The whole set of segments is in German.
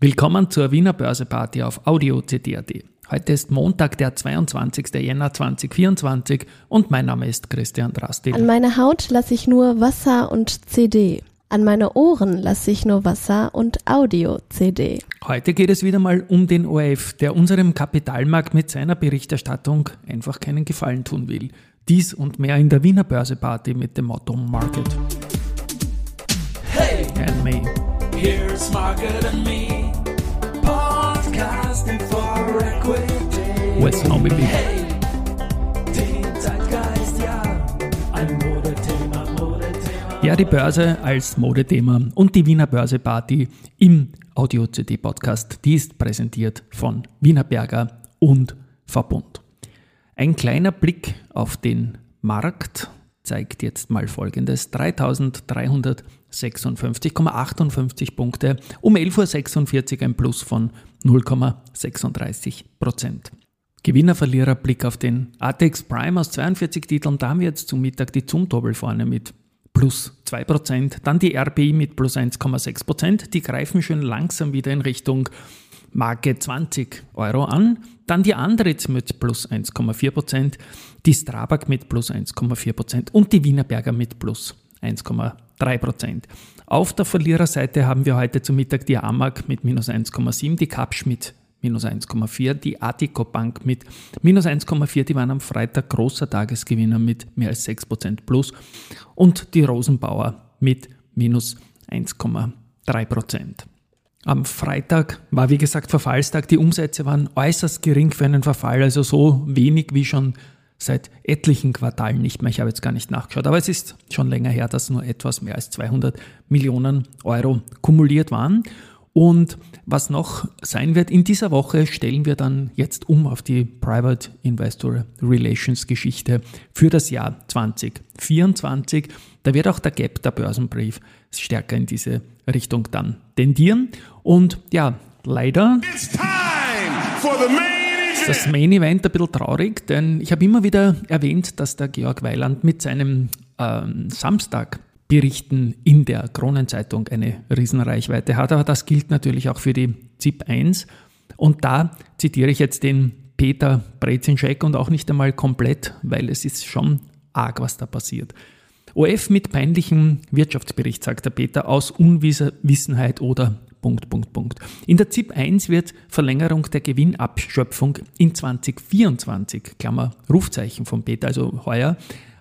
Willkommen zur Wiener Börseparty auf Audio CD.at. Heute ist Montag, der 22. Jänner 2024 und mein Name ist Christian Drastil. An meine Haut lasse ich nur Wasser und CD. An meine Ohren lasse ich nur Wasser und Audio-CD. Heute geht es wieder mal um den ORF, der unserem Kapitalmarkt mit seiner Berichterstattung einfach keinen Gefallen tun will. Dies und mehr in der Wiener Börseparty mit dem Motto Market. Hey, And me. here's Market and Me, Nobby. Hey. Ja, die Börse als Modethema und die Wiener Börseparty im Audio-CD-Podcast, die ist präsentiert von Wiener Berger und Verbund. Ein kleiner Blick auf den Markt zeigt jetzt mal folgendes. 3356,58 Punkte, um 11.46 Uhr ein Plus von 0,36 Prozent. Gewinner-Verlierer Blick auf den ATX Prime aus 42 Titeln, da haben wir jetzt zum Mittag die Zumtobel vorne mit plus 2%, dann die RBI mit plus 1,6%, die greifen schön langsam wieder in Richtung Marke 20 Euro an, dann die Andritz mit plus 1,4%, die Strabag mit plus 1,4% und die Wienerberger mit plus 1,3%. Auf der Verliererseite haben wir heute zum Mittag die Amag mit minus 1,7, die Kapsch mit minus 1,4, die Artico Bank mit minus 1,4, die waren am Freitag großer Tagesgewinner mit mehr als 6% plus und die Rosenbauer mit minus 1,3%. Am Freitag war wie gesagt Verfallstag, die Umsätze waren äußerst gering für einen Verfall, also so wenig wie schon seit etlichen Quartalen nicht mehr. Ich habe jetzt gar nicht nachgeschaut, aber es ist schon länger her, dass nur etwas mehr als 200 Millionen Euro kumuliert waren. Und was noch sein wird, in dieser Woche stellen wir dann jetzt um auf die Private Investor Relations Geschichte für das Jahr 2024. Da wird auch der Gap, der Börsenbrief, stärker in diese Richtung dann tendieren. Und ja, leider It's time for the main ist das Main Event ein bisschen traurig, denn ich habe immer wieder erwähnt, dass der Georg Weiland mit seinem ähm, Samstagberichten in der Kronenzeitung eine Riesenreichweite hat. Aber das gilt natürlich auch für die ZIP 1. Und da zitiere ich jetzt den Peter Brezinschek und auch nicht einmal komplett, weil es ist schon arg, was da passiert. OF mit peinlichem Wirtschaftsbericht, sagt der Peter, aus Unwissenheit oder Punkt, Punkt, Punkt. In der ZIP 1 wird Verlängerung der Gewinnabschöpfung in 2024, Klammer, Rufzeichen von Peter, also heuer,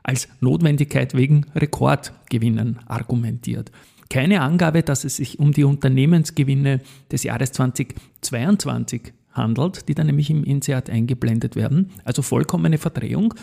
als Notwendigkeit wegen Rekordgewinnen argumentiert. Keine Angabe, dass es sich um die Unternehmensgewinne des Jahres 2022 handelt, die dann nämlich im INSEAD eingeblendet werden, also vollkommene Verdrehung.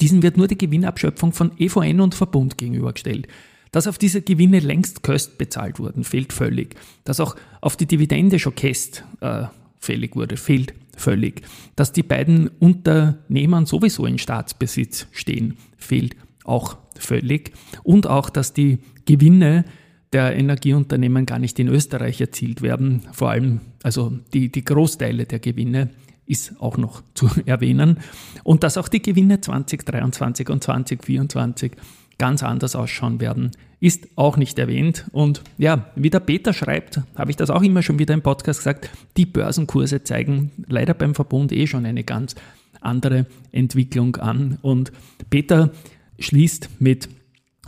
Diesen wird nur die Gewinnabschöpfung von EVN und Verbund gegenübergestellt. Dass auf diese Gewinne längst Köst bezahlt wurden, fehlt völlig. Dass auch auf die Dividende schon Käst äh, fällig wurde, fehlt völlig. Dass die beiden Unternehmern sowieso in Staatsbesitz stehen, fehlt auch völlig. Und auch, dass die Gewinne der Energieunternehmen gar nicht in Österreich erzielt werden. Vor allem, also die, die Großteile der Gewinne ist auch noch zu erwähnen. Und dass auch die Gewinne 2023 und 2024 ganz anders ausschauen werden, ist auch nicht erwähnt. Und ja, wie der Peter schreibt, habe ich das auch immer schon wieder im Podcast gesagt, die Börsenkurse zeigen leider beim Verbund eh schon eine ganz andere Entwicklung an. Und Peter schließt mit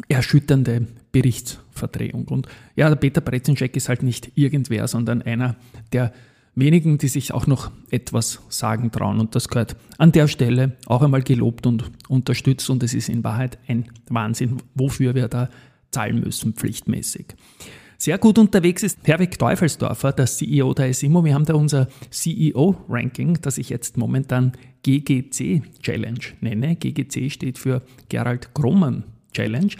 erschütternde Berichtsverdrehung. Und ja, der Peter Brezinschek ist halt nicht irgendwer, sondern einer der wenigen, die sich auch noch etwas sagen trauen. Und das gehört an der Stelle auch einmal gelobt und unterstützt. Und es ist in Wahrheit ein Wahnsinn, wofür wir da zahlen müssen, pflichtmäßig. Sehr gut unterwegs ist Herwig Teufelsdorfer, der CEO der SIMO. Wir haben da unser CEO-Ranking, das ich jetzt momentan GGC Challenge nenne. GGC steht für Gerald Gromman Challenge.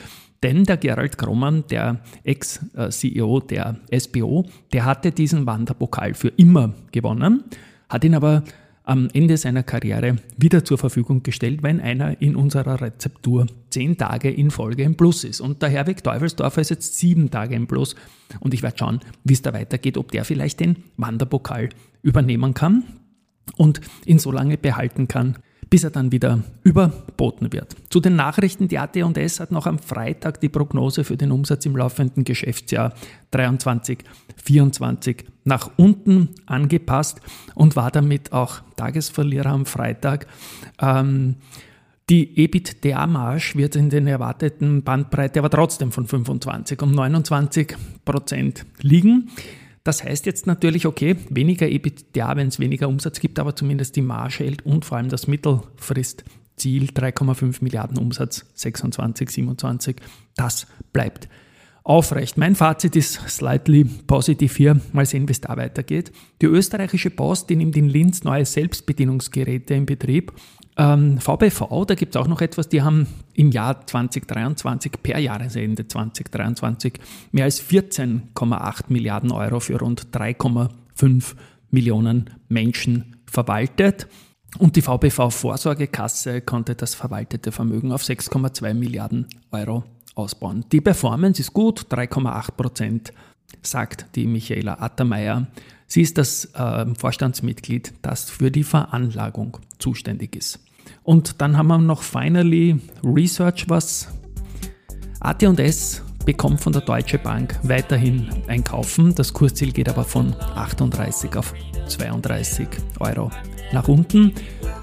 Denn der Gerald Gromman, der Ex-CEO der SBO, der hatte diesen Wanderpokal für immer gewonnen, hat ihn aber am Ende seiner Karriere wieder zur Verfügung gestellt, wenn einer in unserer Rezeptur zehn Tage in Folge im Plus ist. Und der Herwig Teufelsdorfer ist jetzt sieben Tage im Plus. Und ich werde schauen, wie es da weitergeht, ob der vielleicht den Wanderpokal übernehmen kann und ihn so lange behalten kann, bis er dann wieder überboten wird. Zu den Nachrichten, die AT&S hat noch am Freitag die Prognose für den Umsatz im laufenden Geschäftsjahr 23, 24 nach unten angepasst und war damit auch Tagesverlierer am Freitag. Ähm, die EBITDA-Marge wird in den erwarteten Bandbreite aber trotzdem von 25 um 29 Prozent liegen. Das heißt jetzt natürlich, okay, weniger EBITDA, wenn es weniger Umsatz gibt, aber zumindest die Marge hält und vor allem das Mittelfristziel 3,5 Milliarden Umsatz 26, 27, das bleibt aufrecht. Mein Fazit ist slightly positiv hier. Mal sehen, wie es da weitergeht. Die österreichische Post, die nimmt in Linz neue Selbstbedienungsgeräte in Betrieb ähm, VBV, da gibt es auch noch etwas, die haben im Jahr 2023 per Jahresende 2023 mehr als 14,8 Milliarden Euro für rund 3,5 Millionen Menschen verwaltet. Und die VBV Vorsorgekasse konnte das verwaltete Vermögen auf 6,2 Milliarden Euro ausbauen. Die Performance ist gut, 3,8 Prozent, sagt die Michaela Attermeier. Sie ist das äh, Vorstandsmitglied, das für die Veranlagung zuständig ist. Und dann haben wir noch finally Research, was AT&S bekommt von der Deutsche Bank weiterhin einkaufen. Das Kursziel geht aber von 38 auf 32 Euro nach unten.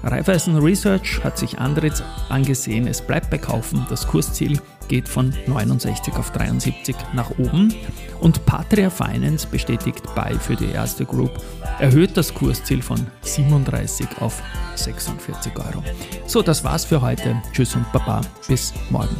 Raiffeisen Research hat sich Andritz angesehen, es bleibt bei Kaufen. Das Kursziel geht von 69 auf 73 nach oben. Und Patria Finance bestätigt bei für die erste Group, erhöht das Kursziel von 37 auf 46 Euro. So, das war's für heute. Tschüss und Baba. Bis morgen.